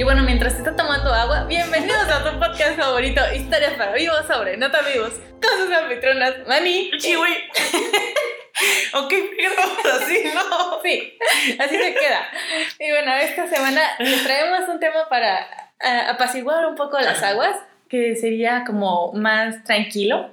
Y bueno, mientras está tomando agua, bienvenidos a tu podcast favorito, Historias para vivos sobre nota vivos, con sus anfitrionas, Mani. Chihui. ok, grabamos así, ¿no? Sí, así se queda. Y bueno, esta semana les traemos un tema para uh, apaciguar un poco las aguas, que sería como más tranquilo.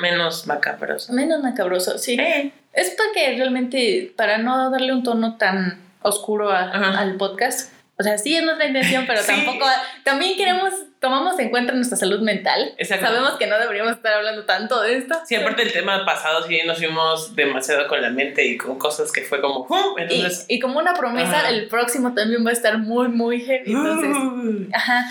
Menos macabroso. Menos macabroso, sí. Eh. Es porque realmente, para no darle un tono tan oscuro a- al podcast, o sea, sí es nuestra intención, pero Sí. tampoco, también queremos, tomamos en cuenta nuestra salud mental. Exacto. Sabemos que no deberíamos estar hablando tanto de esto. Sí, aparte del tema pasado, sí nos fuimos demasiado con la mente y con cosas que fue como. Y, Entonces. y como una promesa, el próximo también va a estar muy, muy heavy. Entonces, Uh, ajá,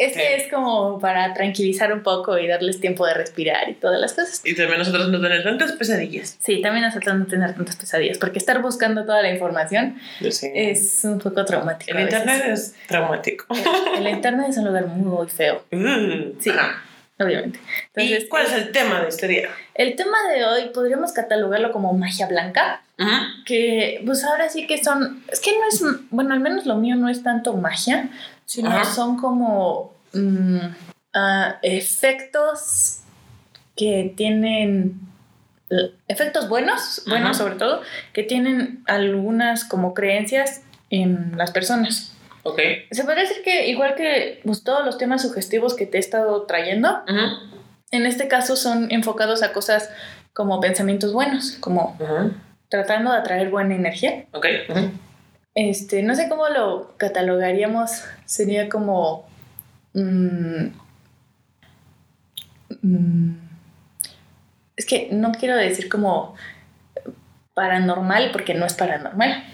este Sí. es como para tranquilizar un poco y darles tiempo de respirar y todas las cosas. y también nosotros no tener tantas pesadillas. Sí, también nosotros no tener tantas pesadillas, porque estar buscando toda la información sé. es un poco traumático. El internet es traumático. El, el internet es un lugar muy feo, Uh, Sí. ajá. obviamente. Entonces, ¿Y cuál es el tema de este día? el tema de hoy podríamos catalogarlo como magia blanca, Ujú. que pues ahora sí que son, es que no es, bueno, al menos lo mío no es tanto magia, sino Ajá. son como mm, ah, efectos que tienen efectos buenos, buenos Ajá. sobre todo, que tienen algunas como creencias en las personas. Ok. Se podría decir que igual que pues, todos los temas sugestivos que te he estado trayendo, en este caso son enfocados a cosas como pensamientos buenos, como tratando de atraer buena energía. Ok. Este, no sé cómo lo catalogaríamos, sería como... mm, mm, es que no quiero decir como paranormal porque no es paranormal,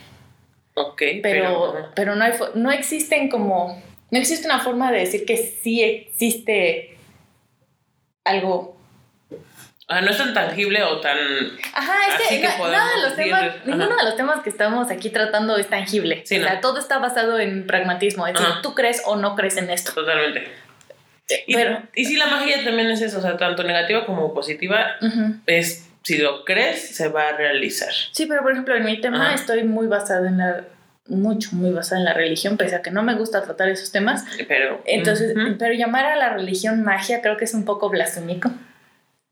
Ok. pero, ujú. pero no, hay, no existen como... No existe una forma de decir que sí existe algo Ah, no es tan tangible o tan. Ajá, es Así que, que na- podemos nada de los temas, ajá. ninguno de los temas que estamos aquí tratando es tangible. Sí, o sea, no. todo está basado en pragmatismo, es decir, tú crees o no crees en esto. Totalmente. Y, Pero, y si la magia también es eso, o sea, tanto negativa como positiva, es si lo crees, se va a realizar. sí, pero por ejemplo, en mi tema Ajá. estoy muy basada en la, mucho, muy basada en la religión, pese a que no me gusta tratar esos temas. Pero. Entonces, pero llamar a la religión magia creo que es un poco blasfémico.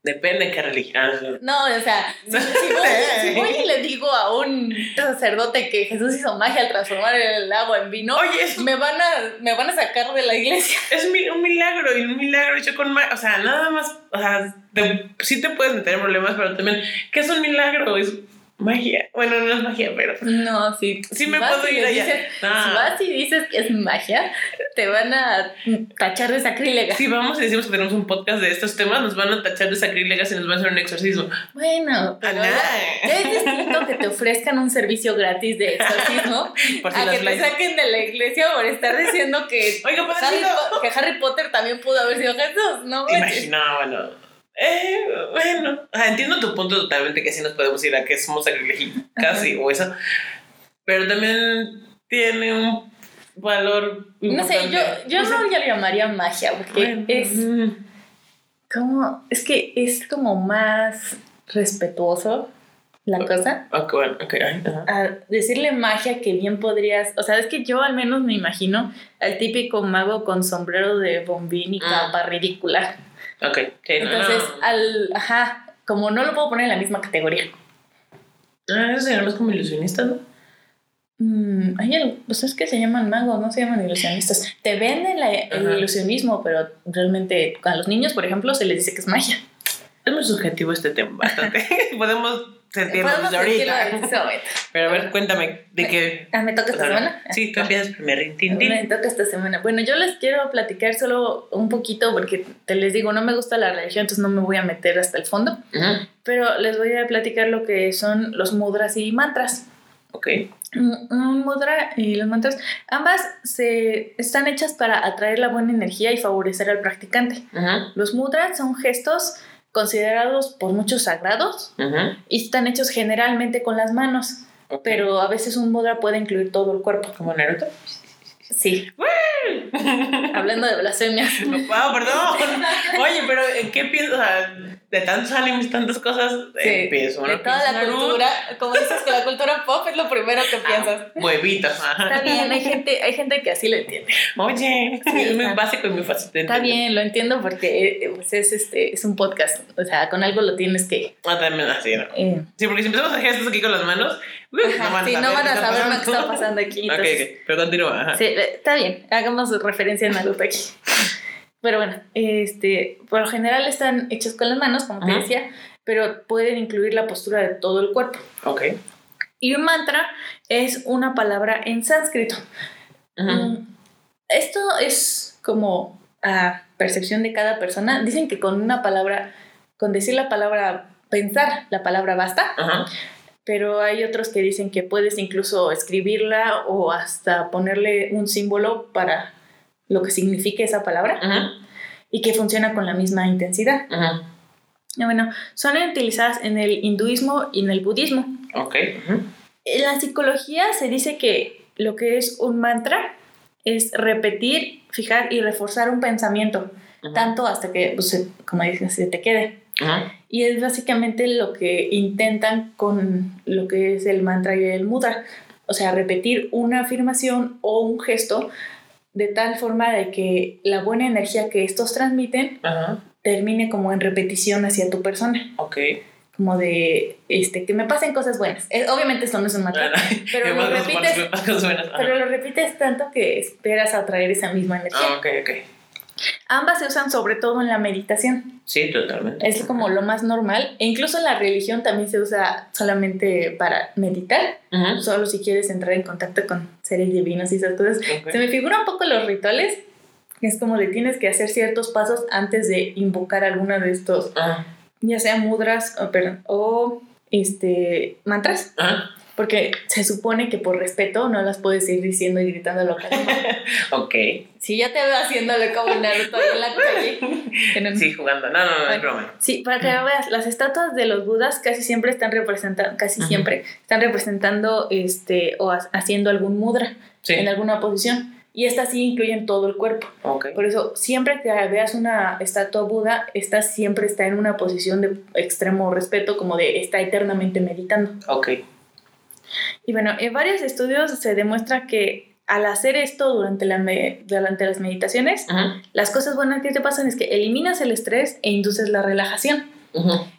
Depende de qué religión. No, o sea, si, si voy, si voy y le digo a un sacerdote que Jesús hizo magia al transformar el agua en vino, Oye, es, me van a, me van a sacar de la iglesia. es un milagro y un milagro hecho con magia. O sea, nada más. O sea, te- sí te puedes meter en problemas, pero también, ¿qué es un milagro? Es magia. Bueno, no es magia, pero. No, sí. Sí me puedo ir allá. dices- Ah. Si vas y dices que es magia, te van a tachar de sacrílega. Si vamos y decimos que tenemos un podcast de estos temas, nos van a tachar de sacrílegas y nos van a hacer un exorcismo. Bueno, pero Ah, ya es distinto que te ofrezcan un servicio gratis de exorcismo Por si a que te saquen de la iglesia por estar diciendo que Oiga, Harry, que Harry Potter también pudo haber sido Jesús, ¿no? Imagina, bueno. Eh, bueno, entiendo tu punto totalmente que sí nos podemos ir a que somos sacrilegios casi o eso, pero también tiene un valor. No sé, yo, importante. yo O sea, no ya lo llamaría magia, porque bueno, es mm, como, es que es como más respetuoso la cosa. Ok, bueno, ok. ay, ajá. a decirle magia que bien podrías, o sea, es que yo al menos me imagino al típico mago con sombrero de bombín y Ah. capa ridícula. Ok, sí, Entonces, no. al, ajá, como no lo puedo poner en la misma categoría. Ah, eso sería más como ilusionista, ¿no? Mm, hay algo, pues es que se llaman magos, no se llaman ilusionistas. Te venden la- el ilusionismo, pero realmente a los niños, por ejemplo, se les dice que es magia. Es muy subjetivo este tema, bastante. Podemos sentirlo Podemos ahorita. este. Pero a ver, cuéntame, ¿de qué? Ah, ¿Me toca esta semana? Sí, tú empiezas primero. Me toca esta semana. Bueno, yo les quiero platicar solo un poquito porque te les digo, no me gusta la religión, entonces no me voy a meter hasta el fondo, Ujú, pero les voy a platicar lo que son los mudras y mantras. Ok. Un mudra y los mantras, ambas se, están hechas para atraer la buena energía y favorecer al practicante. Ujú, Los mudras son gestos considerados por muchos sagrados y están hechos generalmente con las manos, pero a veces un mudra puede incluir todo el cuerpo. ¿Como Naruto? Sí. Hablando de blasfemias. Ah, perdón. Oye, pero ¿en qué piensas? O sea, de tantos animes, tantas cosas, Sí, empiezo. de toda la cultura, como dices que la cultura pop es lo primero que piensas. Huevitos, ajá. Está bien, hay gente, hay gente que así lo entiende. Oye, es muy básico y muy fácil de Está bien, lo entiendo porque eh, pues es este es un podcast, o sea, con algo lo tienes que Ah, también así, ¿no? eh, Sí, porque si empezamos a hacer gestos aquí con las manos, ajá, sí, no van a saber lo que está pasando aquí. Entonces- ok, pero continúa. Ajá. Sí, eh, está bien, hagamos referencia a Naruto aquí. Pero bueno, este, por lo general están hechos con las manos, como te decía, pero pueden incluir la postura de todo el cuerpo. Ok. Y un mantra es una palabra en sánscrito. Mm, Esto es como a percepción de cada persona. Dicen que con una palabra, con decir la palabra, pensar la palabra basta, Ajá. Pero hay otros que dicen que puedes incluso escribirla o hasta ponerle un símbolo para lo que signifique esa palabra Ajá. y que funciona con la misma intensidad. Ajá. Y Bueno, son utilizadas en el hinduismo y en el budismo. Ok. En la psicología se dice que lo que es un mantra es repetir, fijar y reforzar un pensamiento, tanto hasta que, pues, como dices, se te quede. Ajá. Y es básicamente lo que intentan con lo que es el mantra y el mudra. O sea, repetir una afirmación o un gesto de tal forma de que la buena energía que estos transmiten Ajá. termine como en repetición hacia tu persona. Ok. Como de este, que me pasen cosas buenas. Eh, obviamente esto no es un mantra, pero lo repites- buenas, pero lo repites tanto que esperas atraer esa misma energía. Ah, ok, ok. Ambas se usan sobre todo en la meditación. Sí, totalmente. Es como lo más normal. E incluso en la religión también se usa solamente para meditar. Solo si quieres entrar en contacto con seres divinos y esas cosas. Se me figura un poco los rituales. Es como de tienes que hacer ciertos pasos antes de invocar alguna de estos, Ajá. ya sea mudras o, perdón, o este, mantras. Ajá. Porque se supone que por respeto no las puedes ir diciendo y gritando lo que Ok. Si ya te veo haciéndole como Naruto ahí en la calle. en un- Sí, jugando. No, no, no, es broma. Sí, para que veas, las estatuas de los budas casi siempre están representando, casi Ujú. siempre están representando este o ha- haciendo algún mudra Sí. en alguna posición. Y estas sí incluyen todo el cuerpo. Ok. Por eso, siempre que veas una estatua Buda, esta siempre está en una posición de extremo respeto, como de está eternamente meditando. Ok. Y bueno, en varios estudios se demuestra que al hacer esto durante, la durante las meditaciones, Ajá. las cosas buenas que te pasan es que eliminas el estrés e induces la relajación.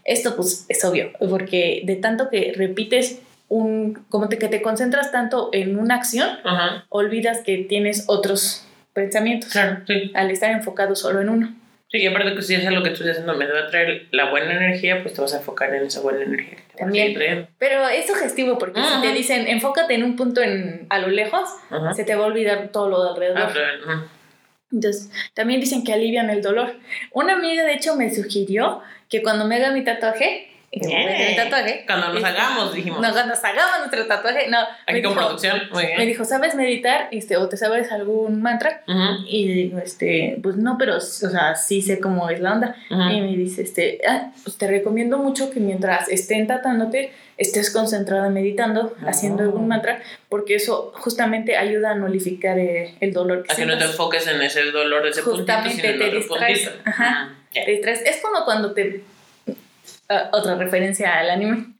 Esto pues es obvio, porque de tanto que repites un, como te, que te concentras tanto en una acción, Ajá. olvidas que tienes otros pensamientos Claro, sí. al estar enfocado solo en uno. Sí, y aparte que si es algo que tú estás haciendo me va a traer la buena energía, pues te vas a enfocar en esa buena energía. que te También. Pero es sugestivo porque Ajá. si te dicen enfócate en un punto en, a lo lejos, Ajá. se te va a olvidar todo lo de alrededor. Ah, ajá. Entonces, también dicen que alivian el dolor. Una amiga, de hecho, me sugirió que cuando me haga mi tatuaje, y que me voy a hacer mi tatuaje, Cuando nos hagamos, dijimos. no, cuando nos hagamos nuestro tatuaje, no. Aquí con dijo- producción. Muy bien. Me dijo, ¿sabes meditar? Este, o te sabes algún mantra. Y digo, este, pues no, pero, o sea, sí sé cómo es la onda. ujú. Y me dice, este, ah, pues te recomiendo mucho que mientras estén tratándote, estés concentrada meditando, haciendo Ah. algún mantra, porque eso justamente ayuda a nulificar eh, el dolor que A que no te sientas. enfoques en ese dolor de ese Justamente puntito, sino en te otro distraes. puntito. Ajá. Ya. Te distraes. Es como cuando te... ah, otra referencia al anime.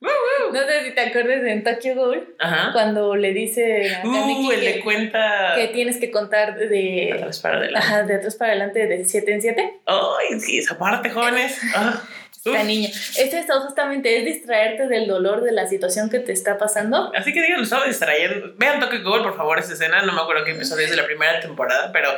No sé si te acuerdas en Tokyo Ghoul, Ajá. cuando le dice a Kaneki Uh, que, de cuenta que tienes que contar de... atrás para adelante. Ajá, de atrás para adelante, de 7 en 7. Ay, sí, esa parte, jóvenes. Ah, Esta uf. niña. Es esto justamente, es distraerte del dolor de la situación que te está pasando. Así que digan, lo estaba distrayendo. Vean Tokyo Ghoul, por favor, esa escena. No me acuerdo qué episodio es de la primera temporada, pero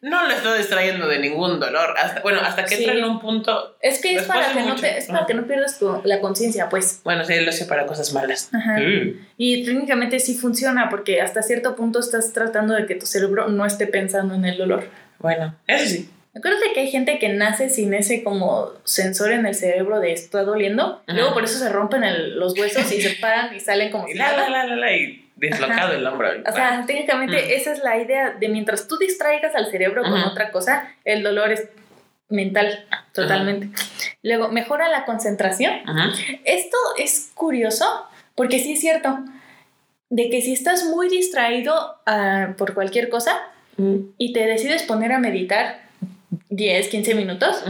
no le estoy distrayendo de ningún dolor. Hasta, bueno, hasta que Sí. entra en un punto. Es que es para que, no te, es para que no pierdas tu- la conciencia, pues. Bueno, sí, lo sé para cosas malas. Ajá. Mm. Y técnicamente sí funciona porque hasta cierto punto estás tratando de que tu cerebro no esté pensando en el dolor. Bueno, eso sí. Acuérdate que hay gente que nace sin ese como sensor en el cerebro de está doliendo. Ajá. Luego por eso se rompen el- los huesos y se paran y salen como si la, la, nada. la, la, la, y dislocado Ajá. el hombro. O sea, técnicamente Mm. esa es la idea de mientras tú distraigas al cerebro con Ajá. otra cosa, el dolor es mental, totalmente. Luego, mejora la concentración. Esto es curioso porque sí es cierto de que si estás muy distraído ah, por cualquier cosa, y te decides poner a meditar 10, 15 minutos,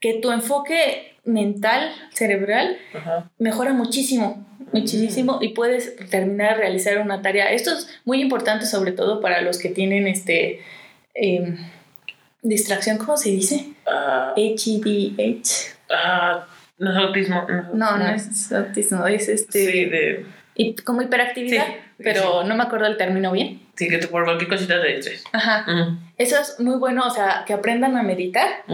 que tu enfoque mental, cerebral, mejora muchísimo, muchísimo mm. y puedes terminar de realizar una tarea. Esto es muy importante sobre todo para los que tienen este em, distracción, ¿cómo se dice? Uh, ah. HEDH. Ah, no es autismo. No, no, es autismo, es este... Sí, de... Y como hiperactividad, pero no me acuerdo el término bien. Sí, que por cualquier cosita te dices. Ajá. Eso es muy bueno, o sea, que aprendan a meditar,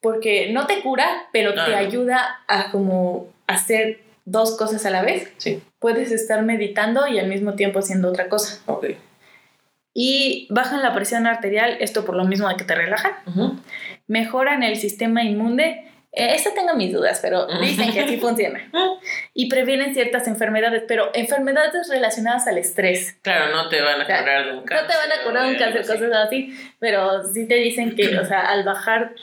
porque no te cura, pero te ayuda a como hacer dos cosas a la vez. Sí. Puedes estar meditando y al mismo tiempo haciendo otra cosa. Ok. Y bajan la presión arterial, esto por lo mismo de que te relajan. Mejoran el sistema inmune esta tengo mis dudas, pero dicen que así funciona. Y previenen ciertas enfermedades, pero enfermedades relacionadas al estrés. Claro, no te van a curar de un cáncer. No te van a curar de un cáncer, cosas así, pero sí te dicen que, o sea, al bajar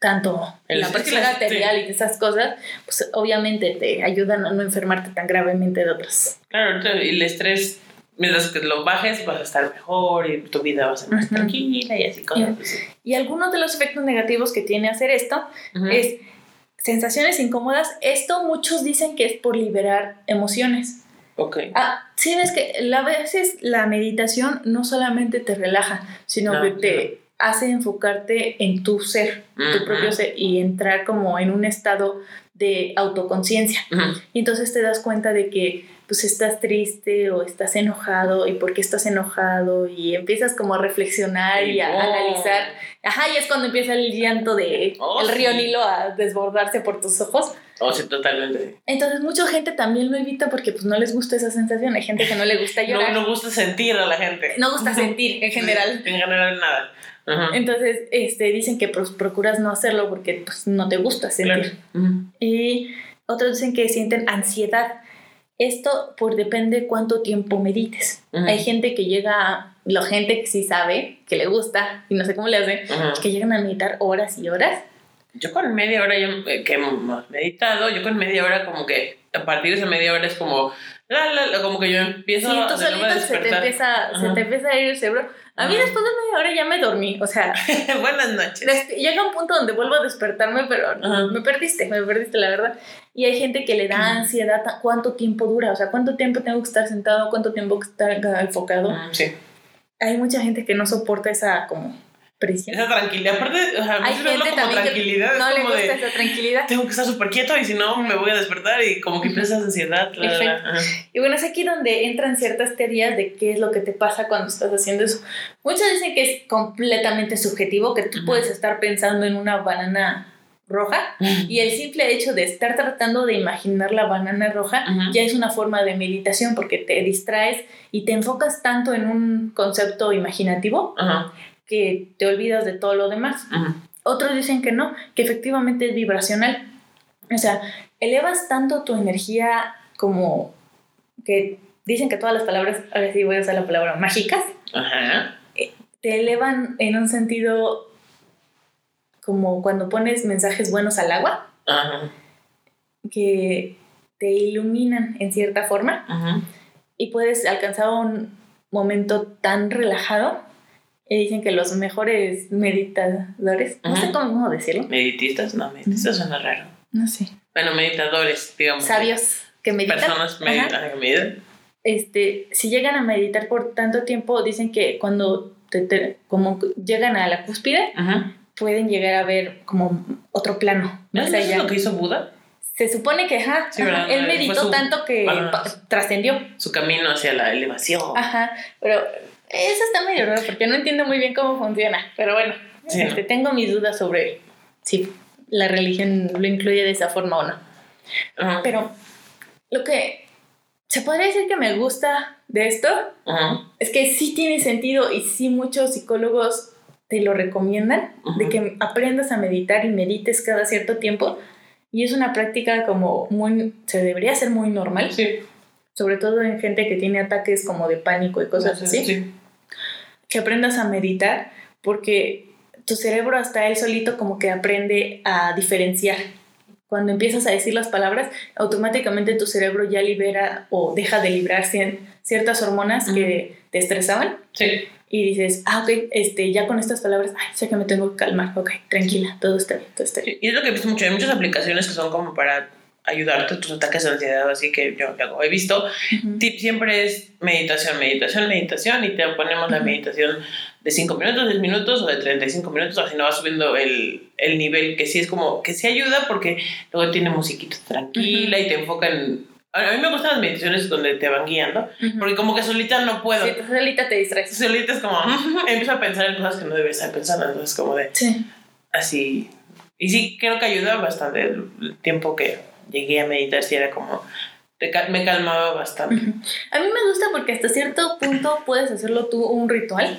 tanto la presión arterial y esas cosas, pues obviamente te ayudan a no enfermarte tan gravemente de otras. Claro, y el estrés mientras que lo bajes vas a estar mejor y tu vida va a ser más tranquila y así cosas. Y, y algunos de los efectos negativos que tiene hacer esto es sensaciones incómodas, esto muchos dicen que es por liberar emociones. Ok. Ah, sí, ves que a veces la meditación no solamente te relaja, sino que te hace enfocarte en tu ser, tu propio ser, y entrar como en un estado de autoconciencia. Y entonces te das cuenta de que pues estás triste o estás enojado y por qué estás enojado y empiezas como a reflexionar y, a analizar. Ajá, y es cuando empieza el llanto de oh, el río Nilo a desbordarse por tus ojos. Oh, sí, totalmente. Entonces mucha gente también lo evita porque pues no les gusta esa sensación. Hay gente que no le gusta llorar. No, no gusta sentir a la gente. No gusta sentir en general. en general nada. Entonces, este, dicen que pues, procuras no hacerlo porque pues, no te gusta sentir. Y otros dicen que sienten ansiedad esto por depende cuánto tiempo medites. Hay gente que llega, la gente que sí sabe, que le gusta, y no sé cómo le hace, que llegan a meditar horas y horas. Yo con media hora yo, eh, que hemos meditado, yo con media hora como que a partir de esa media hora es como, como que yo empiezo sí, tú solito se te empieza, se te empieza a ir el cerebro. A mí después de media hora ya me dormí, o sea. Buenas noches. Llega un punto donde vuelvo a despertarme, pero me perdiste, me perdiste, la verdad. Y hay gente que le da ansiedad, ¿cuánto tiempo dura? O sea, ¿cuánto tiempo tengo que estar sentado? ¿Cuánto tiempo que estar enfocado? Sí. Hay mucha gente que no soporta esa como esa tranquilidad, aparte, o sea, hay gente como tranquilidad. No le gusta esa tranquilidad. Tengo que estar súper quieto y si no me voy a despertar y como que empieza ansiedad. y bueno, es aquí donde entran ciertas teorías de qué es lo que te pasa cuando estás haciendo eso. Muchos dicen que es completamente subjetivo, que tú puedes estar pensando en una banana roja y el simple hecho de estar tratando de imaginar la banana roja ya es una forma de meditación porque te distraes y te enfocas tanto en un concepto imaginativo que te olvidas de todo lo demás. Otros dicen que no, que efectivamente es vibracional. O sea, elevas tanto tu energía como que dicen que todas las palabras, ahora sí voy a usar la palabra mágicas, eh, te elevan en un sentido como cuando pones mensajes buenos al agua, que te iluminan en cierta forma. Y puedes alcanzar un momento tan relajado y dicen que los mejores meditadores, no sé cómo decirlo. Meditistas, no, meditistas suena raro. No sé. Bueno, meditadores, digamos. Sabios que meditan. Personas meditan, que meditan. Este, si llegan a meditar por tanto tiempo, dicen que cuando te, como llegan a la cúspide, pueden llegar a ver como otro plano. ¿No es lo que hizo Buda? Se supone que, ajá, él meditó tanto que trascendió. Su camino hacia la elevación. Ajá, pero eso está medio raro porque no entiendo muy bien cómo funciona. Pero bueno, este, tengo mis dudas sobre si la religión lo incluye de esa forma o no. Pero lo que se podría decir que me gusta de esto es que sí tiene sentido y sí muchos psicólogos te lo recomiendan, de que aprendas a meditar y medites cada cierto tiempo. Y es una práctica como muy, se debería hacer muy normal. Sí. Sobre todo en gente que tiene ataques como de pánico y cosas así. Sí que aprendas a meditar porque tu cerebro hasta él solito como que aprende a diferenciar. Cuando empiezas a decir las palabras, automáticamente tu cerebro ya libera o deja de librar ciertas hormonas que te estresaban. Sí. y dices, ah, ok, este, ya con estas palabras, ay, sé que me tengo que calmar, ok, tranquila, todo está bien, todo está bien. Y es lo que he visto mucho, hay muchas aplicaciones que son como para ayudarte a tus ataques de ansiedad, así que yo he visto. Tip siempre es meditación, meditación, meditación, y te ponemos la meditación de 5 minutos, 10 minutos o de 35 minutos, así no va subiendo el, el, nivel, que sí es como, que sí ayuda porque luego tiene musiquita tranquila y te enfoca en... A mí me gustan las meditaciones donde te van guiando, porque como que solita no puedo. Sí, solita te distraes. Solita es como, empiezo a pensar en cosas que no debes estar pensando, entonces como de... Sí. Así. Y sí, creo que ayuda bastante el tiempo que llegué a meditar, si era como me calmaba bastante. A mí me gusta porque hasta cierto punto puedes hacerlo tú un ritual.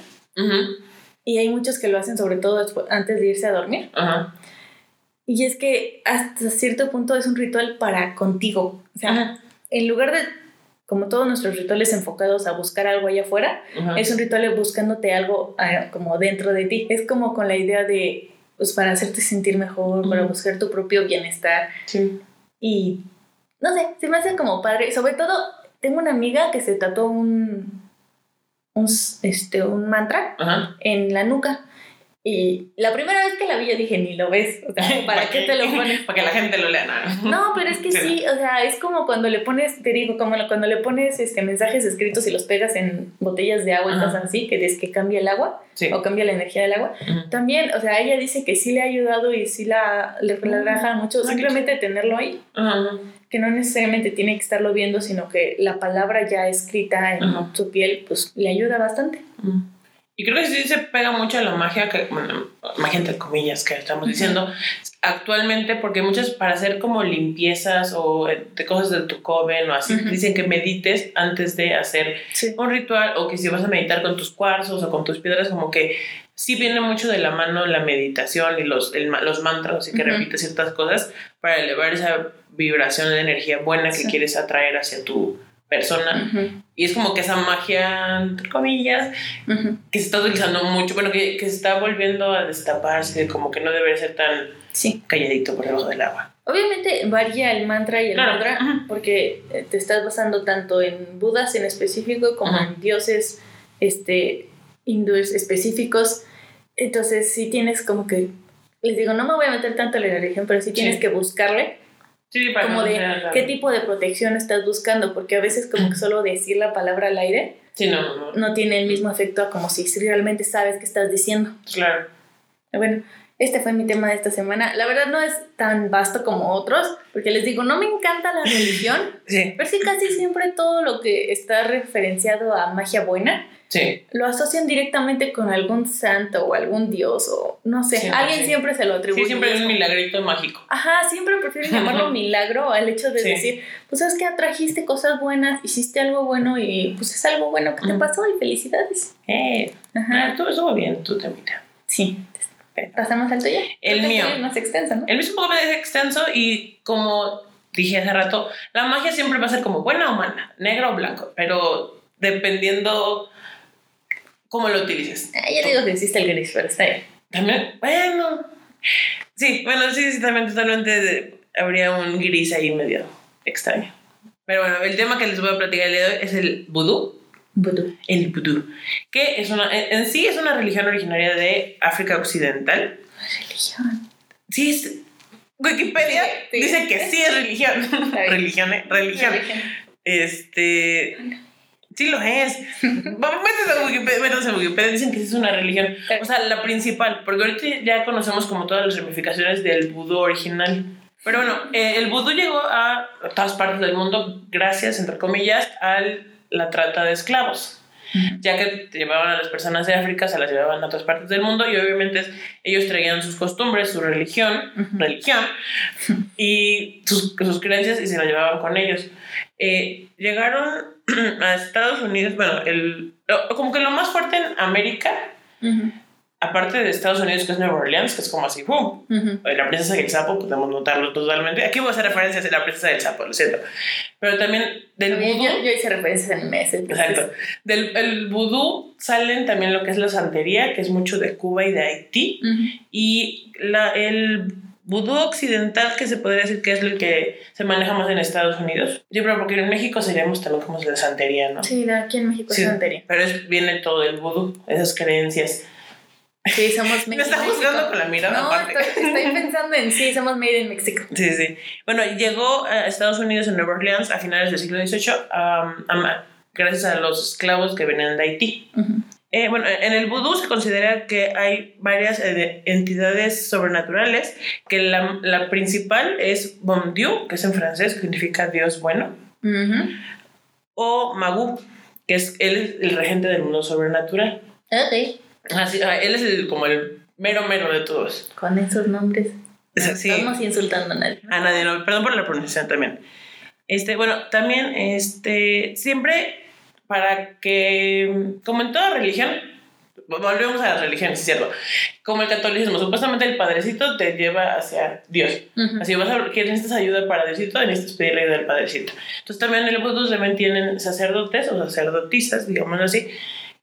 Y hay muchos que lo hacen sobre todo antes de irse a dormir. Y es que hasta cierto punto es un ritual para contigo. O sea, en lugar de, como todos nuestros rituales enfocados a buscar algo allá afuera, es un ritual buscándote algo ah, como dentro de ti. Es como con la idea de, pues para hacerte sentir mejor, para buscar tu propio bienestar. Sí. Y no sé, se me hace como padre. Sobre todo, tengo una amiga que se tatuó un, un, este, un mantra en la nuca. Y la primera vez que la vi yo dije, ni lo ves, o sea, ¿para, qué te lo pones? Para que la gente lo lea, ¿no? No, pero es que sí, o sea, es como cuando le pones, te digo, como cuando le pones este, mensajes escritos y los pegas en botellas de agua y cosas así, que es que cambia el agua o cambia la energía del agua. También, o sea, ella dice que sí le ha ayudado y sí la, le relaja mucho simplemente tenerlo ahí. Que no necesariamente tiene que estarlo viendo, sino que la palabra ya escrita en su piel, pues le ayuda bastante. Y creo que sí se pega mucho a la magia, que, bueno, magia entre comillas que estamos diciendo actualmente, porque muchas para hacer como limpiezas o eh, de cosas de tu coven o así, dicen que medites antes de hacer un ritual o que si vas a meditar con tus cuarzos o con tus piedras, como que sí viene mucho de la mano la meditación y los, los mantras, y que repites ciertas cosas para elevar esa vibración de energía buena que quieres atraer hacia tu persona. Y es como que esa magia, entre comillas, que se está utilizando mucho, bueno, que, que, se está volviendo a destaparse, como que no debe ser tan calladito por debajo del agua. Obviamente varía el mantra y el mantra, porque eh, te estás basando tanto en budas en específico como en dioses este, hindúes específicos. Entonces, sí tienes como que, les digo, no me voy a meter tanto en la religión, pero sí tienes que buscarle Sí, para como de qué tipo de protección estás buscando, porque a veces como que solo decir la palabra al aire no, tiene el mismo efecto como si realmente sabes qué estás diciendo. Claro. Bueno, este fue mi tema de esta semana. La verdad no es tan vasto como otros, porque les digo, no me encanta la religión, sí. pero sí casi siempre todo lo que está referenciado a magia buena lo asocian directamente con algún santo o algún dios o no sé, alguien siempre se lo atribuye. Sí, siempre es un milagrito mágico. Ajá, siempre prefieren llamarlo milagro al hecho de decir, pues sabes que atrajiste cosas buenas, hiciste algo bueno y pues es algo bueno que te pasó y felicidades. Eh, Ajá. Ah, todo estuvo bien, tú te mira. Sí. Pasamos al tuyo. El mío. Más extenso, ¿no? El mío es un poco más extenso y como dije hace rato, la magia siempre va a ser como buena o mala, negro o blanco, pero dependiendo cómo lo utilices. Ah, ya digo que existe el gris, pero está bien. También, bueno. Sí, bueno, sí, sí, también totalmente habría un gris ahí medio extraño. Pero bueno, el tema que les voy a platicar el día de hoy es el vudú. Vudú. El vudú. Que es una, en, sí es una religión originaria de África Occidental. Religión. Sí, es, Wikipedia dice que sí es religión. religión, ¿eh? religión. Este. Sí lo es. Métete a Wikipedia, a Wikipedia, dicen que es una religión. O sea, la principal, porque ahorita ya conocemos como todas las ramificaciones del vudú original. Pero bueno, eh, el vudú llegó a todas partes del mundo gracias, entre comillas, a la trata de esclavos. Ya que llevaban a las personas de África, se las llevaban a otras partes del mundo y obviamente ellos traían sus costumbres, su religión, religión y sus, sus creencias y se las llevaban con ellos. Eh, llegaron a Estados Unidos, bueno, el, como que lo más fuerte en América, aparte de Estados Unidos, que es Nueva Orleans, que es como así, ¡pum! La princesa del sapo, podemos notarlo totalmente. Aquí voy a hacer referencias a la princesa del sapo, lo siento. Pero también del vudú. Yo, hice referencias en meses. Exacto. Del el vudú salen también lo que es la santería, que es mucho de Cuba y de Haití. Y la, el vudú occidental, que se podría decir que es el que se maneja más en Estados Unidos. Yo creo porque en México seríamos también como la santería, ¿no? Sí, aquí en México es santería. Pero es, viene todo el vudú, esas creencias. Sí, somos Me está juzgando con la mirada no, Estoy, estoy, pensando en sí, somos made in México. Sí, sí. Bueno, llegó a Estados Unidos en Nueva Orleans a finales del siglo XVIII gracias a los esclavos que venían de Haití. Eh, bueno, en el vudú se considera que hay varias eh, entidades sobrenaturales, que la, la, principal es Bon Dieu, que es en francés, que significa Dios bueno, o Magú, que es él el regente del mundo sobrenatural. Ok. Así, ah, él es el, como el mero mero de todos. Con esos nombres. Estamos insultando a nadie. A nadie, no, perdón por la pronunciación también. Este, bueno, también, este, siempre para que, como en toda religión, volvemos a la religión, es cierto, como el catolicismo, supuestamente el padrecito te lleva hacia Dios. Así vas a que necesitas ayuda para Diosito, necesitas pedirle ayuda al padrecito. Entonces también en el budismo también tienen sacerdotes o sacerdotisas, digamos así,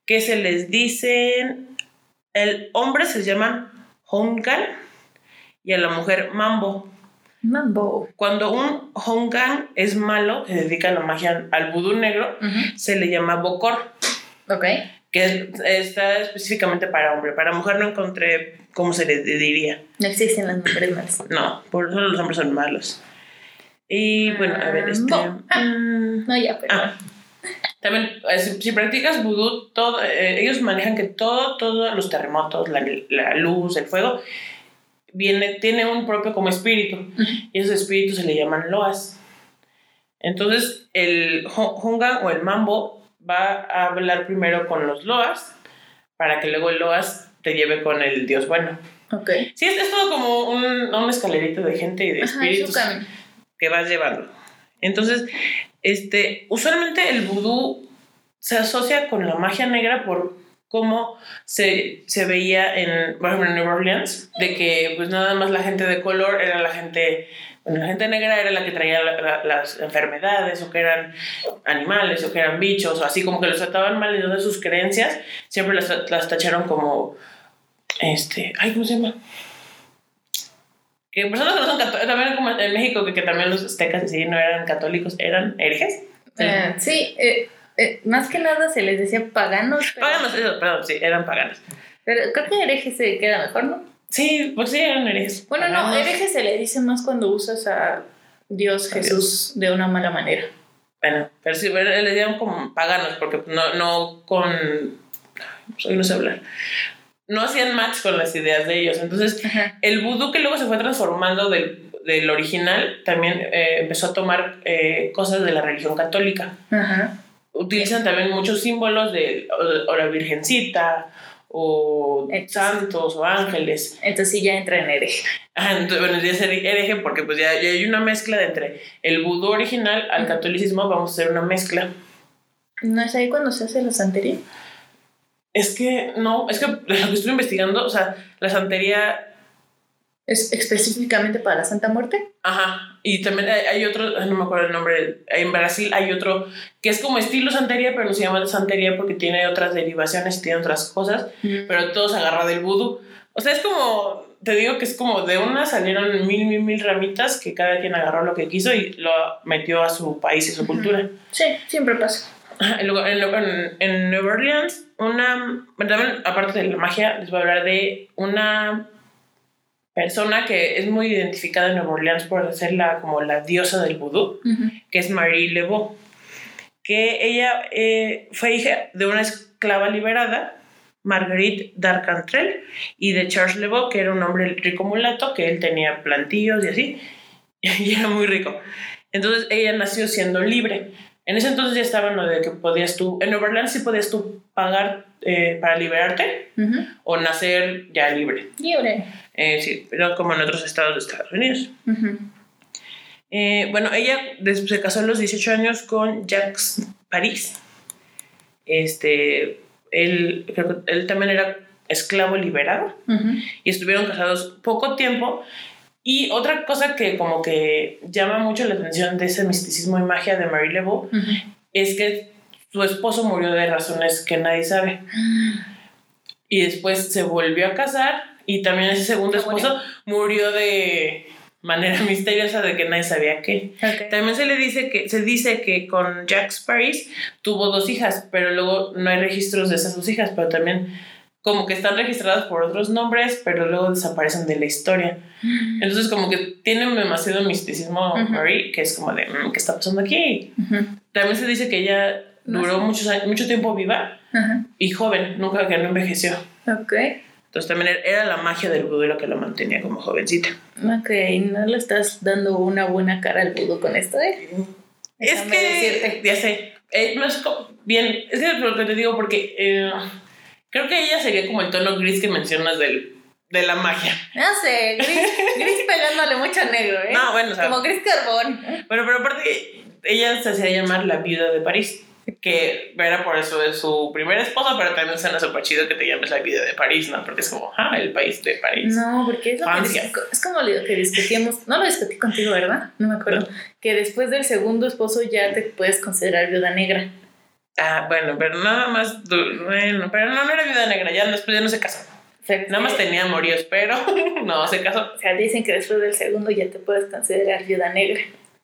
que se les dicen, el hombre se llama Hongan y a la mujer Mambo. Mambo. Cuando un Hongan es malo, se dedica a la magia al vudú negro, se le llama Bokor. Ok. Que está específicamente para hombre. Para mujer no encontré cómo se le diría. No existen las mujeres malas. No, por eso los hombres son malos. Y bueno, a ver, este. Ah, no, ya, pero. Ah, también, eh, si, practicas vudú, todo, eh, ellos manejan que todo, todos los terremotos, la, la luz, el fuego, viene, tiene un propio como espíritu. Y esos espíritus se le llaman loas. Entonces, el Hungan o el Mambo va a hablar primero con los loas para que luego el loas te lleve con el dios bueno. Ok. Sí, es, todo como un, un, escalerito de gente y de espíritus que vas llevando. Entonces, este, usualmente el vudú se asocia con la magia negra por cómo se, se veía en, por ejemplo, New Orleans, de que pues nada más la gente de color era la gente, bueno, la gente negra era la que traía las enfermedades, o que eran animales, o que eran bichos, o así como que los trataban mal y de sus creencias, siempre las, las tacharon como, este, ay, ¿cómo se llama? Que personas que no son católicos, también como en México, que, que también los aztecas sí no eran católicos, eran herejes. Uh, sí, eh, eh, más que nada se les decía paganos. Paganos, eso, perdón, sí, eran paganos. Pero creo que hereje se queda mejor, ¿no? Sí, pues sí, eran herejes. Bueno, no, hereje se le dice más cuando usas a Dios Jesús de una mala manera. Bueno, pero sí, le decían como paganos, porque no, no con. Soy no sé hablar. No hacían match con las ideas de ellos. Entonces, el vudú que luego se fue transformando del, del original también eh, empezó a tomar eh, cosas de la religión católica. Ajá utilizan también muchos símbolos de o, la Virgencita o santos o ángeles. Entonces sí ya entra en hereje. Ah, entonces, bueno, ya ser hereje porque pues ya, hay una mezcla de entre el vudú original al catolicismo, vamos a hacer una mezcla. ¿No es ahí cuando se hace la santería? Es que no, es que lo que estoy investigando, o sea, la santería ¿Es específicamente para la Santa Muerte? Ajá. Y también hay, otro, no me acuerdo el nombre, en Brasil hay otro que es como estilo santería, pero no se llama santería porque tiene otras derivaciones, tiene otras cosas, mm. pero todo se agarra del vudú. O sea, es como, te digo que es como de una salieron mil, mil, mil ramitas que cada quien agarró lo que quiso y lo metió a su país y su cultura. Sí, siempre pasa. En, en, en Nueva Orleans, una, también, aparte de la magia, les voy a hablar de una persona que es muy identificada en Nueva Orleans por ser la, como la diosa del vudú, que es Marie Lebeau, que ella eh, fue hija de una esclava liberada, Marguerite d'Arcantrel, y de Charles Lebeau, que era un hombre rico mulato, que él tenía plantillos y así, y era muy rico. Entonces ella nació siendo libre. En ese entonces ya estaba lo de que podías tú, en Nueva Orleans sí podías tú pagar eh, para liberarte o nacer ya libre. Libre. Eh, sí, pero como en otros estados de Estados Unidos. Eh, bueno, ella se casó a los 18 años con Jacques Paris. Este, él, él también era esclavo liberado y estuvieron casados poco tiempo. Y otra cosa que como que llama mucho la atención de ese misticismo y magia de Marie Lebeau es que su esposo murió de razones que nadie sabe. Y después se volvió a casar y también ese segundo esposo murió de manera misteriosa de que nadie sabía qué. También se le dice que se dice que con Jack Paris tuvo dos hijas, pero luego no hay registros de esas dos hijas, pero también como que están registradas por otros nombres, pero luego desaparecen de la historia. Mm. Entonces como que tienen demasiado misticismo Marie, que es como de, mm, ¿qué está pasando aquí? También se dice que ella duró muchos años, mucho tiempo viva y joven, nunca que no envejeció. Ok. Entonces también era la magia del vudú lo que lo mantenía como jovencita. Ok, no le estás dando una buena cara al vudú con esto, ¿eh? Es que, ya sé, eh, no es bien, es que lo que te digo porque eh, creo que ella sería como el tono gris que mencionas del, de la magia. No sé, gris, gris pegándole mucho a negro, ¿eh? No, bueno, o sea, Como gris carbón. Bueno, pero aparte, ella se hacía llamar la viuda de París que era por eso de su primer esposo, pero también suena súper chido que te llames la vida de París, ¿no? Porque es como, ah, el país de París. No, porque es, lo que es como lo que discutíamos, no lo discutí contigo, ¿verdad? No me acuerdo. Que después del segundo esposo ya te puedes considerar viuda negra. Ah, bueno, pero nada más, bueno, pero no, no era viuda negra, ya después ya no se casó. Nada más tenía amoríos, pero no se casó. O sea, dicen que después del segundo ya te puedes considerar viuda negra.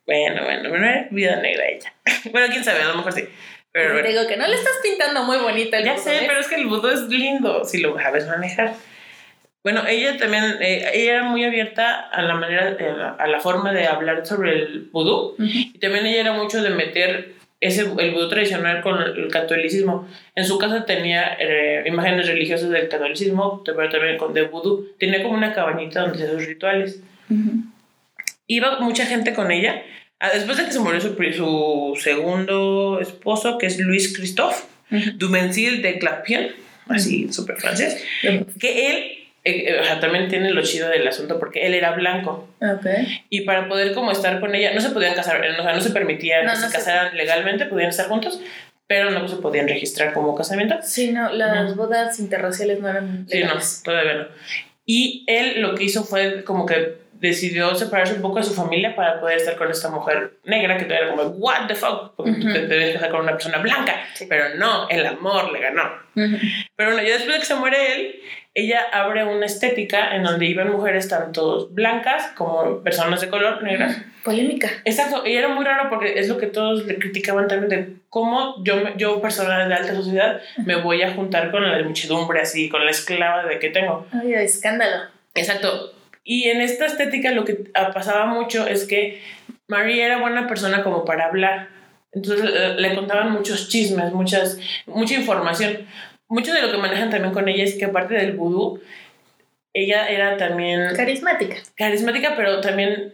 Bueno, bueno, pero no era viuda negra ella. bueno, quién sabe, a lo mejor sí. Pero, te digo que no le estás pintando muy bonito el Ya sé, ¿eh? pero es que el vudú es lindo si lo sabes manejar. Bueno, ella también, eh, ella era muy abierta a la manera, eh, a la forma de hablar sobre el vudú. Y también ella era mucho de meter ese, el vudú tradicional con el catolicismo. En su casa tenía imágenes religiosas del catolicismo, pero también con de vudú. Tenía como una cabañita donde hacía sus rituales. Iba mucha gente con ella después de que se murió su, su segundo esposo, que es Luis Christophe Dumensil de Clapion, así súper francés, que él eh, eh, también tiene lo chido del asunto porque él era blanco. Y para poder como estar con ella, no se podían casar, o sea, no se permitía que se casaran legalmente, podían estar juntos, pero no se podían registrar como casamiento. Sí, no, las bodas interraciales no eran legales. Sí, no, todavía no. Y él lo que hizo fue como que decidió separarse un poco de su familia para poder estar con esta mujer negra que te era como, what the fuck, porque te debes casar con una persona blanca. Pero no, el amor le ganó. Pero bueno, ya después de que se muere él, ella abre una estética en donde iban mujeres tanto blancas como personas de color negras. Polémica. Exacto, y era muy raro porque es lo que todos le criticaban también de cómo yo, yo persona de alta sociedad, me voy a juntar con la muchedumbre así, con la esclava de que tengo. Ay, escándalo. Exacto, y en esta estética lo que pasaba mucho es que María era buena persona como para hablar. Entonces le contaban muchos chismes, muchas, mucha información. Mucho de lo que manejan también con ella es que aparte del vudú, ella era también... Carismática. Carismática, pero también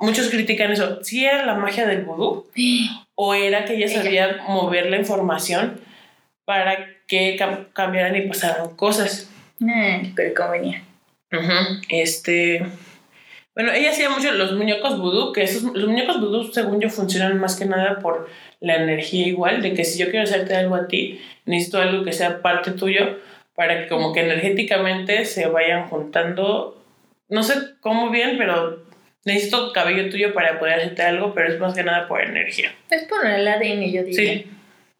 muchos critican eso. ¿Sí era la magia del vudú? ¿O era que ella sabía mover la información para que cambiaran y pasaran cosas? Eh, que convenía. Este. Bueno, ella hacía mucho los muñecos vudú, que esos, los muñecos vudú, según yo, funcionan más que nada por la energía igual, de que si yo quiero hacerte algo a ti, necesito algo que sea parte tuyo para que como que energéticamente se vayan juntando. No sé cómo bien, pero necesito cabello tuyo para poder hacerte algo, pero es más que nada por energía. Es por el ADN, yo diría. Sí.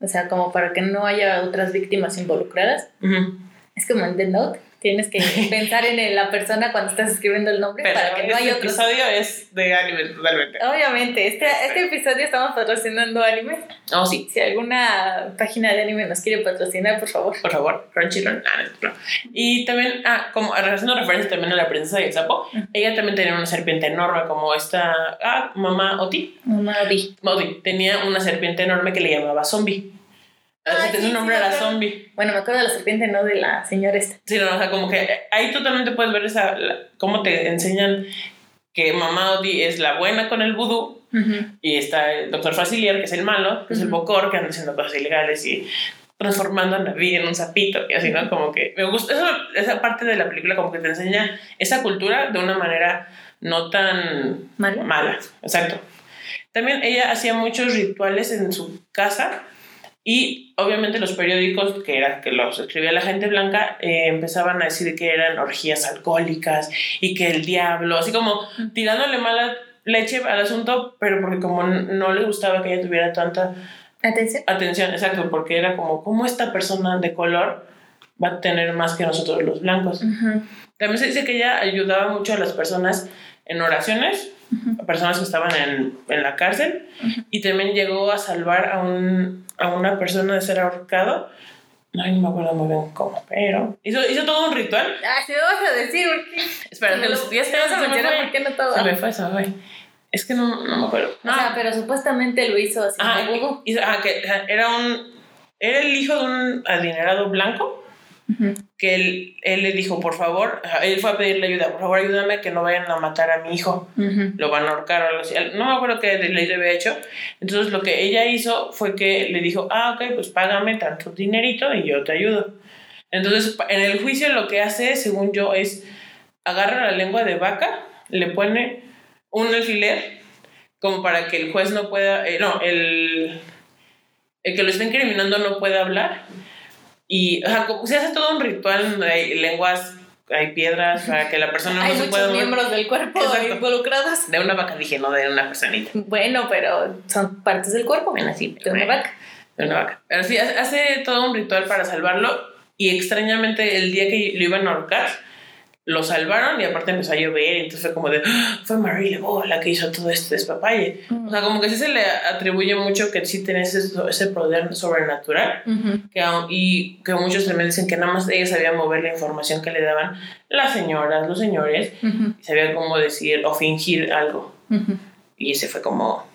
O sea, como para que no haya otras víctimas involucradas. Es como en The Note, Tienes que pensar en la persona cuando estás escribiendo el nombre para que no haya otro. Este episodio es de anime totalmente. Obviamente, este, este episodio estamos patrocinando anime. Oh, sí. Si alguna página de anime nos quiere patrocinar, por favor. Por favor, Crunchyroll. Ah, no, Y también, ah, como haciendo referencia también a la princesa y el sapo, ella también tenía una serpiente enorme, como esta, ah, mamá Oti. Mamá Oti. Oti. Tenía una serpiente enorme que le llamaba zombie. Ah, su nombre era zombie. Bueno, me acuerdo de la serpiente, no de la señora esta. Sí, no, o sea, como que ahí totalmente puedes ver esa, cómo te enseñan que Mamá Odi es la buena con el vudú y está el doctor Facilier, que es el malo, que es el bocor, que anda haciendo cosas ilegales y transformando a Naví en un sapito y así, ¿no? Como que me gusta eso, esa parte de la película como que te enseña esa cultura de una manera no tan mala. mala. Exacto. También ella hacía muchos rituales en su casa y obviamente los periódicos, que era que los escribía la gente blanca, eh, empezaban a decir que eran orgías alcohólicas y que el diablo, así como tirándole mala leche al asunto, pero porque como no le gustaba que ella tuviera tanta atención. Atención, exacto, porque era como, ¿cómo esta persona de color va a tener más que nosotros los blancos. También se dice que ella ayudaba mucho a las personas en oraciones, a personas que estaban en, en la cárcel, y también llegó a salvar a, un, a una persona de ser ahorcado. No, no me acuerdo muy bien cómo, pero hizo, hizo todo un ritual. Ah, se me vas a decir, ¿por qué? Espera, que los días mencionar por qué no todo. Se me fue, se me fue. Es que no, no me acuerdo. No. O sea, pero supuestamente lo hizo así. Ah, que era un. Era el hijo de un adinerado blanco que él, él, le dijo, por favor, él fue a pedirle ayuda, por favor ayúdame que no vayan a matar a mi hijo, lo van a ahorcar o algo. No me acuerdo qué ley le había hecho. Entonces lo que ella hizo fue que le dijo, ah, ok, pues págame tanto dinerito y yo te ayudo. Entonces en el juicio lo que hace, según yo, es agarra la lengua de vaca, le pone un alfiler como para que el juez no pueda, eh, no, el, el que lo está incriminando no pueda hablar y o sea, se hace todo un ritual hay lenguas, hay piedras para que la persona no se pueda. Hay miembros del cuerpo involucrados. De una vaca, dije, no de una personita. Bueno, pero son partes del cuerpo, ven así, de una vaca. De una vaca. Pero sí, hace todo un ritual para salvarlo y extrañamente el día que lo iban a ahorcar lo salvaron y aparte empezó a llover, entonces fue como de, ¡Ah! fue Marie Lebo la que hizo todo este despapalle. O sea, como que sí se le atribuye mucho que sí tiene ese, ese poder sobrenatural, que, y que muchos también dicen que nada más ella sabía mover la información que le daban las señoras, los señores, y sabía cómo decir o fingir algo. Y ese fue como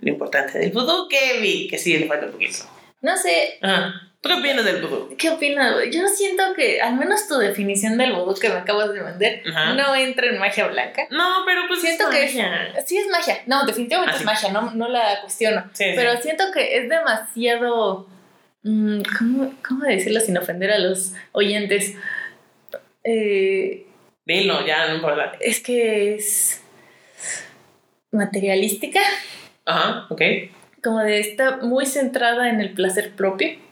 lo importante del vudú que vi, que sí le falta un poquito. No sé. Ah. ¿Tú qué opinas del vudú? ¿Qué opinas? Yo siento que, al menos tu definición del vudú que me acabas de vender, no entra en magia blanca. No, pero pues siento que magia. sí es magia. No, definitivamente ah, es magia, no, no la cuestiono. pero siento que es demasiado. Mm, ¿cómo, ¿Cómo decirlo sin ofender a los oyentes? Eh, Dilo, ya, no importa. Es que es materialística. Ajá, ok. Como de está muy centrada en el placer propio.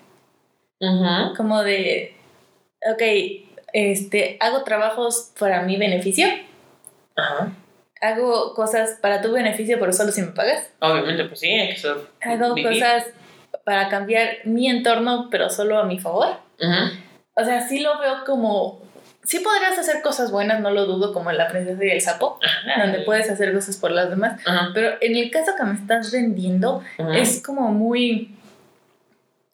Como de, ok, este, hago trabajos para mi beneficio. Ajá. Hago cosas para tu beneficio, pero solo si me pagas. Obviamente, pues sí, hay que Hago cosas para cambiar mi entorno, pero solo a mi favor. O sea, sí lo veo como. Sí podrías hacer cosas buenas, no lo dudo, como en La Princesa y el Sapo, donde puedes hacer cosas por las demás. Pero en el caso que me estás vendiendo, es como muy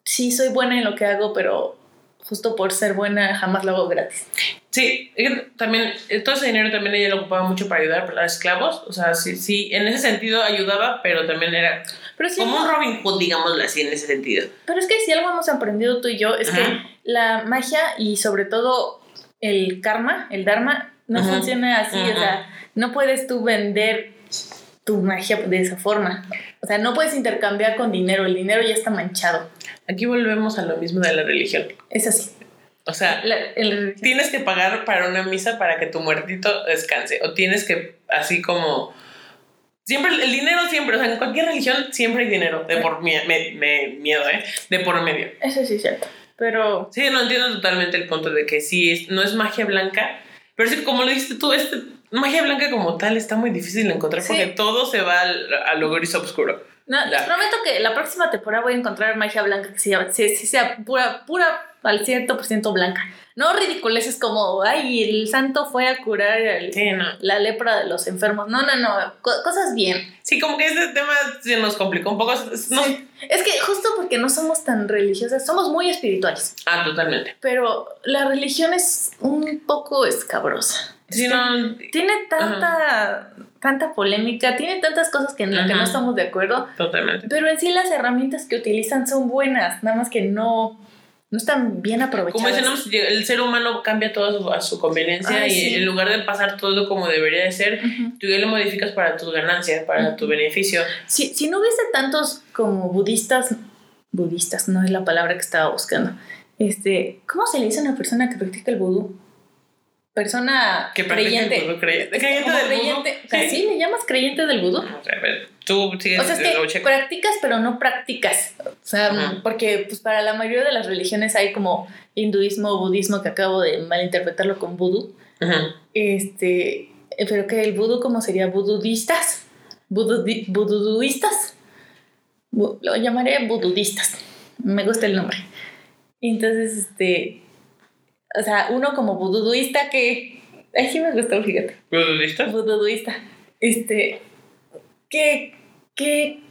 sí soy buena en lo que hago, pero justo por ser buena jamás lo hago gratis. Sí, también, todo ese dinero también ella lo ocupaba mucho para ayudar a esclavos, o sea, sí, sí, en ese sentido ayudaba, pero también era como un Robin Hood, digámoslo así, en ese sentido. Pero es que si algo hemos aprendido tú y yo, es que la magia y sobre todo el karma, el dharma, no funciona así, o sea, no puedes tú vender tu magia de esa forma. O sea, no puedes intercambiar con dinero, el dinero ya está manchado. Aquí volvemos a lo mismo de la religión. Es así. O sea, tienes que pagar para una misa para que tu muertito descanse. O tienes que, así como. Siempre, el dinero siempre, o sea, en cualquier religión siempre hay dinero, de por miedo, ¿eh? De por medio. Eso sí es cierto. Pero. Sí, no entiendo totalmente el punto de que sí, es, no es magia blanca. Pero sí, como lo dijiste tú, este, magia blanca como tal está muy difícil de encontrar porque todo se va al, a lo gris oscuro. No, les prometo que la próxima temporada voy a encontrar magia blanca que sea, sea pura, pura al 100% blanca. No ridiculeces como, ay, el santo fue a curar la lepra de los enfermos. No, no, no, cosas bien. Sí, como que este tema se nos complicó un poco. No. Es que justo porque no somos tan religiosas, somos muy espirituales. Ah, totalmente. Pero la religión es un poco escabrosa. Sí, no, tiene tanta tanta polémica, tiene tantas cosas que en las que no estamos de acuerdo. Totalmente. Pero en sí las herramientas que utilizan son buenas, nada más que no, no están bien aprovechadas. Como decíamos, el ser humano cambia todo a su, conveniencia y en lugar de pasar todo como debería de ser, tú ya lo modificas para tus ganancias, para tu beneficio. Si, si no hubiese tantos como budistas, budistas no es la palabra que estaba buscando, este, ¿cómo se le dice a una persona que practica el vudú? Persona que creyente. creyente. creyente del creyente, ¿Sí? le llamas creyente del vudú? O sea, tú sigues, o sea, es que practicas pero no practicas. O sea, porque pues para la mayoría de las religiones hay como hinduismo o budismo que acabo de malinterpretarlo con vudú. Este, pero que el vudú como sería bududistas, bududuistas. Lo llamaré bududistas. Me gusta el nombre. Entonces, este o sea, uno como bududuista que... Ay, sí me gustó, fíjate. ¿Bududuista? Bududuista. Este, ¿qué, qué,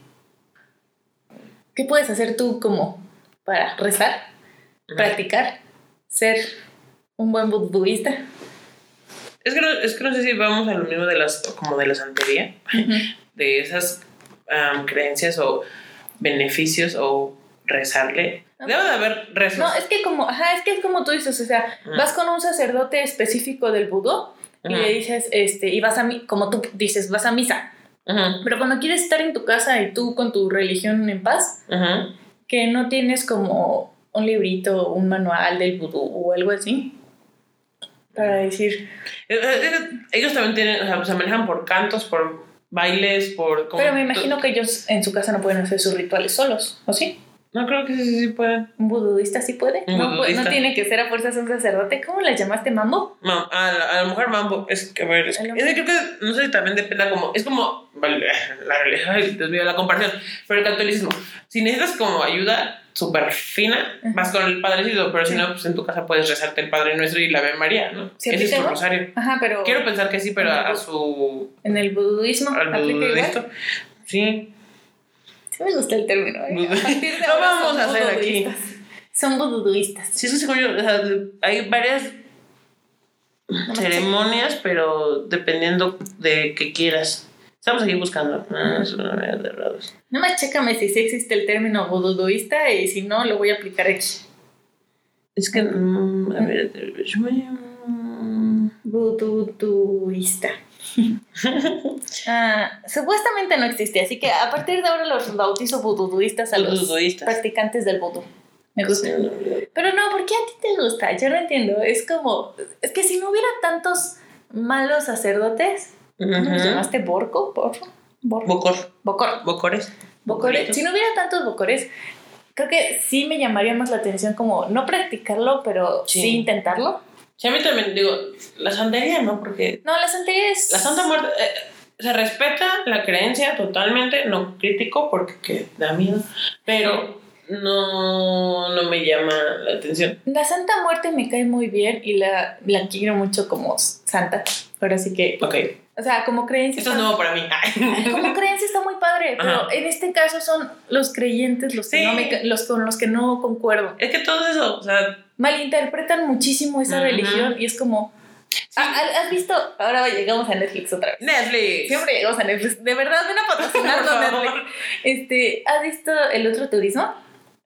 qué puedes hacer tú como para rezar, practicar, ser un buen buduista? Es que, no, es que no sé si vamos a lo mismo de las, como de la santería, de esas creencias o beneficios o rezarle. Debe de haber rezos. No, es que como, ajá, es que es como tú dices, o sea, vas con un sacerdote específico del vudú y le dices, este, y vas a, como tú dices, vas a misa. Pero cuando quieres estar en tu casa y tú con tu religión en paz, que no tienes como un librito, un manual del vudú o algo así, para decir... Eh, eh, eh, ellos también tienen, o sea, se manejan por cantos, por bailes, por... Pero me imagino que ellos en su casa no pueden hacer sus rituales solos, ¿o sí? No, creo que sí, sí, sí pueden. ¿Un budista sí puede? no, no tiene que ser a fuerzas un sacerdote. ¿Cómo le llamaste mambo? a, la, a, la, mujer mambo. Es que, a ver, es, que, creo que, no sé, también depende como, es como, vale, la religión, Dios mío, la comparación, pero el catolicismo, si necesitas como ayuda súper fina, vas con el padrecito, pero si no, pues en tu casa puedes rezarte el Padre Nuestro y la Ave María, ¿no? Ese es tu rosario. Ajá, pero... Quiero pensar que sí, pero a, su... En el budismo, al sí. Sí me gusta el término. ¿eh? no vamos a hacer aquí. Son bududuistas. Sí, eso sí, yo, o sea, hay varias ceremonias, pero dependiendo de qué quieras. Estamos aquí buscando. Ah, es una de raros. Nomás chécame si sí existe el término bududuista y si no, lo voy a aplicar aquí. Es que, mm, a ver, bududuista. Ah, supuestamente no existe, así que a partir de ahora los bautizo bududuistas a los practicantes del vudú. Me gusta. Pero no, ¿por qué a ti te gusta? Yo no entiendo. Es como, es que si no hubiera tantos malos sacerdotes, ¿cómo los llamaste? ¿Borco? ¿Borco? Bocor. Bocor. Bocores. Bocores. Si no hubiera tantos bocores, creo que sí me llamaría más la atención como no practicarlo, pero sí intentarlo. Sí, a mí también, digo, la santería no, porque... No, la santería es... La Santa Muerte... Eh, se respeta la creencia totalmente, no crítico porque da miedo, pero no, no me llama la atención. La Santa Muerte me cae muy bien y la, la quiero mucho como santa. Ahora sí que... Ok. O sea, como creencia... Esto es nuevo para mí. como creencia está muy padre, pero en este caso son los creyentes los, que no me, los con los que no concuerdo. Es que todo eso, o sea... Malinterpretan muchísimo esa religión y es como... ¿Has visto? Ahora llegamos a Netflix otra vez. Netflix. Siempre llegamos a Netflix. De verdad, ven a patrocinarnos Netflix. Este, ¿Has visto el otro turismo?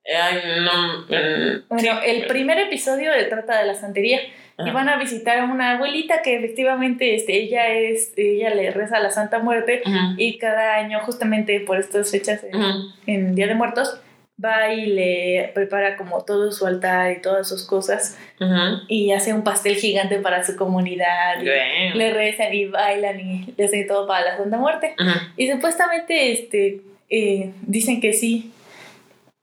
Ay, no. Mm, bueno, el primer episodio trata de la santería. Y van a visitar a una abuelita que efectivamente este, ella es, ella le reza a la Santa Muerte y cada año justamente por estas fechas en, Día de Muertos va y le prepara como todo su altar y todas sus cosas y hace un pastel gigante para su comunidad le rezan y bailan y le hacen todo para la Santa Muerte y supuestamente este eh, dicen que sí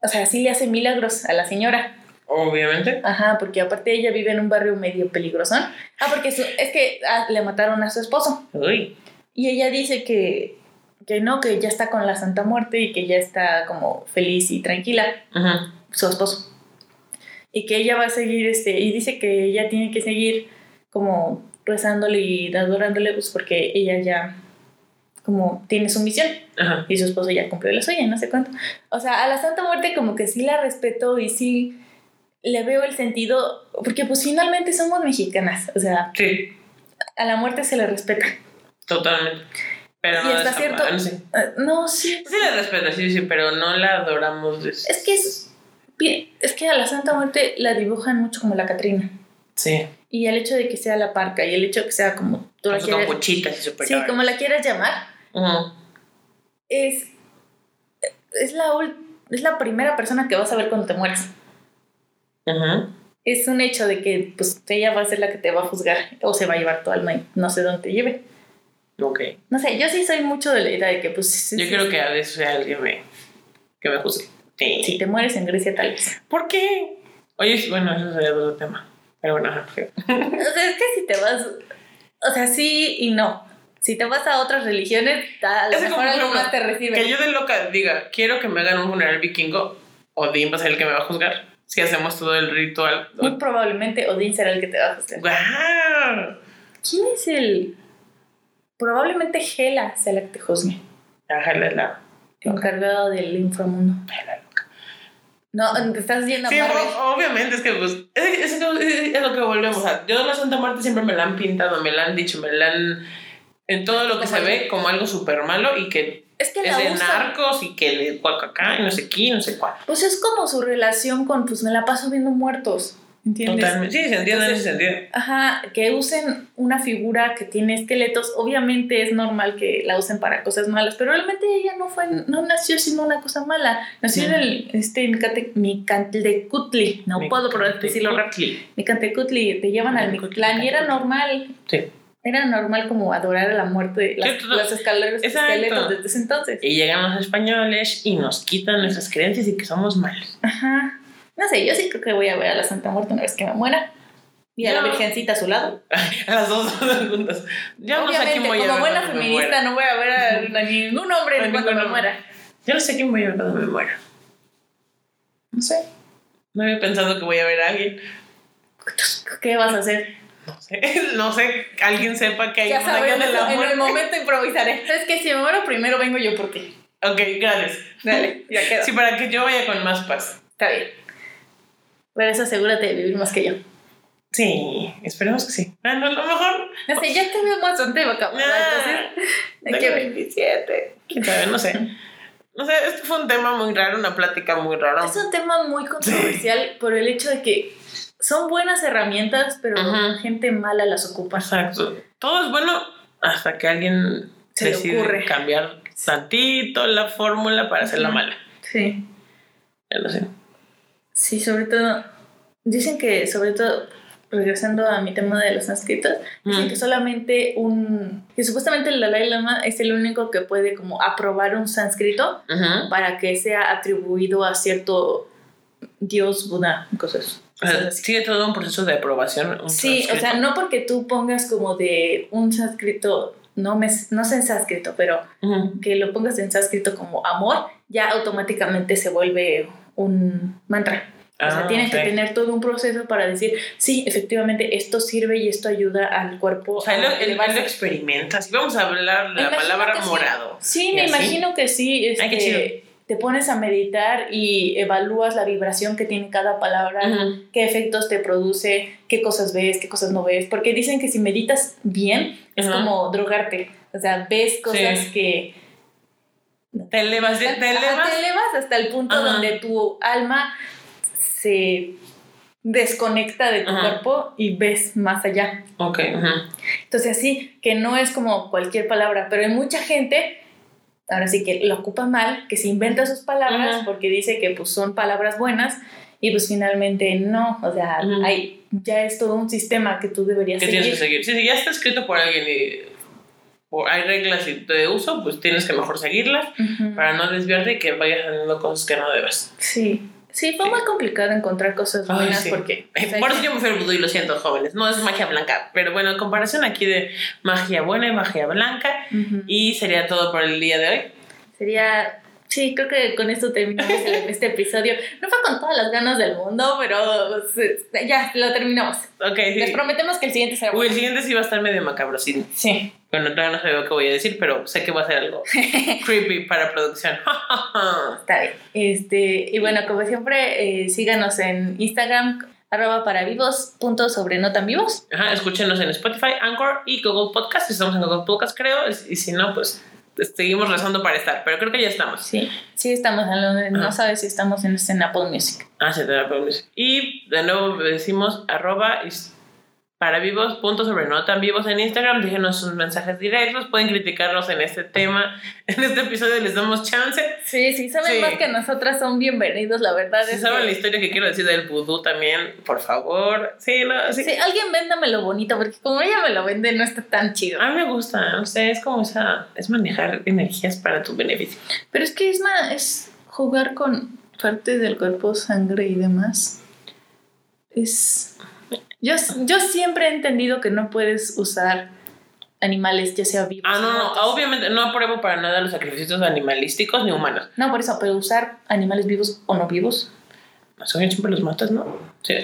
o sea sí le hace milagros a la señora Obviamente. Ajá, porque aparte ella vive en un barrio medio peligroso. Ah, porque es que ah, le mataron a su esposo. Uy. Y ella dice que, que no, que ya está con la Santa Muerte y que ya está como feliz y tranquila. Ajá. Su esposo. Y que ella va a seguir, este, y dice que ella tiene que seguir como rezándole y adorándole, pues porque ella ya como tiene su misión Ajá. y su esposo ya cumplió la suya, no sé cuánto. O sea, a la Santa Muerte como que sí la respeto y sí le veo el sentido, porque pues finalmente somos mexicanas, o sea, sí. a la muerte se le respeta. Totalmente. Pero y no cierto. Ah, no, sí. Sí le respeta, sí, sí, pero no la adoramos. Es que es, es que a la Santa Muerte la dibujan mucho como la Catrina. Sí. Y el hecho de que sea la parca y el hecho de que sea como tú la quieras. y Sí, como la quieras llamar. Es. Es la, es la primera persona que vas a ver cuando te mueres. Es un hecho de que pues ella va a ser la que te va a juzgar o se va a llevar tu alma y no sé dónde te lleve. Ok. No sé, yo sí soy mucho de la idea de que pues... Yo creo que a veces sea alguien me, que me juzgue. Si te mueres en Grecia tal vez. ¿Por qué? Oye, bueno, eso sería otro tema. Pero bueno, o sea, es que si te vas... O sea, sí y no. Si te vas a otras religiones, a lo mejor algo más te recibe. Que yo de loca diga, quiero que me hagan un funeral vikingo, o Dean va a ser el que me va a juzgar si hacemos todo el ritual. Muy probablemente Odín será el que te va a hacer. ¡Wow! ¿Quién es el...? Probablemente Hela sea la que te juzgue. Ájale la. Encargado del inframundo. No, te estás yendo a Sí, o- obviamente, es que pues, es, es- es- es lo que volvemos a. Yo la Santa Muerte siempre me la han pintado, me la han dicho, me la han. En todo lo que se ve como algo súper malo y que Es que es la de usa. narcos y que le acá y no sé qué, no sé cuál. Pues es como su relación con, pues me la paso viendo muertos. ¿Entiendes? Totalmente. Sí, se entiende Entonces, sentido. Ajá, que usen una figura que tiene esqueletos, obviamente es normal que la usen para cosas malas, pero realmente ella no fue, no nació siendo una cosa mala, nació en el, este, Micantecutli, no Mi- puedo decirlo rápido, Cutli. Micantecutli, te llevan al Micantecutli, Mictlán y era normal, Sí. era normal como adorar a la muerte, las, las escaleras, esqueletos desde ese entonces. Y llegan los españoles y nos quitan nuestras creencias y que somos malos. Ajá, no sé, yo sí creo que voy a ver a la Santa Muerte una vez que me muera. Y a la. Virgencita a su lado. A las dos juntas. Yo no sé Obviamente, quién voy a ver como buena feminista, no voy a ver a, ningún hombre cuando me muera. Yo no sé quién voy a ver cuando me muera. No sé. No había pensado que voy a ver a alguien. ¿Qué vas a hacer? No sé. No sé. Alguien sepa que hay Ya sabes, de la en muerte. el momento improvisaré. Es que si me muero primero, vengo yo por ti. Ok, gracias. Dale, ya quedó. Sí, para que yo vaya con más paz. Está bien. Pero eso asegúrate de vivir más que yo. Sí, esperemos que sí. Ah, no, a lo mejor. No sé, ya te veo bastante vaca. Nah, Entonces, ver. 27. Quién sabe, no sé. No sé, esto fue un tema muy raro, una plática muy rara. Es un tema muy controversial por el hecho de que son buenas herramientas, pero Ajá. gente mala las ocupa. Exacto. Todo es bueno hasta que alguien Se decide ocurre. cambiar tantito la fórmula para hacerla mala. Sí. Ya lo sé. Sí, sobre todo, dicen que, sobre todo, regresando a mi tema de los sánscritos, dicen Mm. que solamente un, que supuestamente el Dalai Lama es el único que puede como aprobar un sánscrito para que sea atribuido a cierto dios, Buda, cosas, cosas sigue todo un proceso de aprobación. un Sí, o sea, no porque tú pongas como de un sánscrito, no, me, no sé en sánscrito, pero que lo pongas en sánscrito como amor, ya automáticamente se vuelve un mantra. O sea, Ah, tienes ok. que tener todo un proceso para decir, sí, efectivamente, esto sirve y esto ayuda al cuerpo O sea, él, lo- él- lo experimenta. Si vamos a hablar la palabra sí. morado. Sí, y me así. imagino que sí. Ay, qué este, chido. te pones a meditar y evalúas la vibración que tiene cada palabra, Ujú. qué efectos te produce, qué cosas ves, qué cosas no ves. Porque dicen que si meditas bien, es Ajá. como drogarte. O sea, ves cosas Sí. que... Te elevas, te Ajá, elevas. te elevas hasta el punto Ajá. donde tu alma se desconecta de tu Ajá. cuerpo y ves más allá. Ok, ujú. Entonces así, que no es como cualquier palabra, pero hay mucha gente, ahora sí que lo ocupa mal, que se inventa sus palabras Ajá. porque dice que pues son palabras buenas y pues finalmente no, o sea, hay, ya es todo un sistema que tú deberías que seguir. tienes que seguir. Sí, si ya está escrito por alguien y hay reglas de uso, pues tienes que mejor seguirlas Ujú. para no desviarte y que vayas haciendo cosas que no debes. Sí, sí, fue Sí. muy complicado encontrar cosas Ay, buenas sí. porque... Eh, o sea, Por eso yo me fui al vudú y lo siento, jóvenes. No es magia blanca. Pero bueno, en comparación aquí de magia buena y magia blanca. Ujú. Y sería todo por el día de hoy. Sería. Sí, creo que con esto terminamos este episodio. No fue con todas las ganas del mundo, pero ya lo terminamos. Ok, Les sí. prometemos que el siguiente será Uy, el bueno. siguiente sí va a estar medio macabro, sí. Bueno, todavía no sé qué voy a decir, pero sé que va a ser algo creepy para producción. Está bien. Este, y bueno, como siempre, eh, síganos en Instagram, arroba para vivos, punto sobre no tan vivos. Ajá, escúchenos en Spotify, Anchor y Google Podcast. Estamos en Google Podcast, creo. Y si no, pues seguimos rezando para estar. Pero creo que ya estamos. Sí, sí estamos en lo- no Ajá. sabes si estamos en, en Apple Music. Ah, sí, te da permiso. Y de nuevo decimos arroba para vivos, punto sobre no tan vivos en Instagram. Déjenos sus mensajes directos. Pueden criticarnos en este tema. En este episodio les damos chance. Sí, sí, saben Sí. más que nosotras, son bienvenidos, la verdad Si es saben la que... historia que quiero decir del vudú también, por favor. Sí, no, sí. Sí, alguien véndamelo bonito, porque como ella me lo vende, no está tan chido. A mí me gusta, no sé, es como esa, es manejar energías para tu beneficio. Pero es que es más, es jugar con parte del cuerpo, sangre y demás. Es. Yo, yo siempre he entendido que no puedes usar animales, ya sea vivos. Ah, o no, no, muertos. obviamente no apruebo para nada los sacrificios animalísticos ni humanos. No, por eso, pero usar animales vivos o no vivos. Según yo siempre los matas, ¿no? Sí.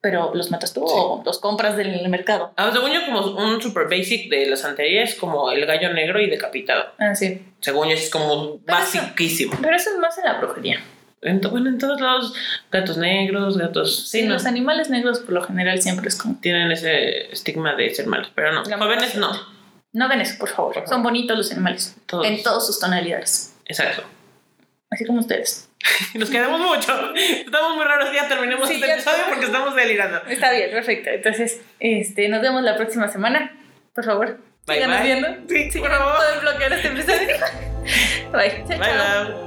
Pero los matas tú o los compras del mercado. Ah, según yo, como un super basic de la santería es como el gallo negro y decapitado. Ah, sí. Según yo, es como basiquísimo. pero eso es más en la brujería. En, bueno, en todos lados, gatos negros, gatos. Sí, los animales negros por lo general siempre es como. Tienen ese estigma de ser malos, pero no. Jóvenes no. No hagan eso, por favor. Son bonitos los animales. En todas sus tonalidades. Exacto. Así como ustedes. Nos quedamos mucho. Estamos muy raros. Ya terminemos este episodio porque estamos delirando. Está bien, perfecto. Entonces, este, nos vemos la próxima semana. Por favor. Bye, bye. viendo. Sí, sí, por favor. Pueden bloquear este episodio. bye. bye, bye.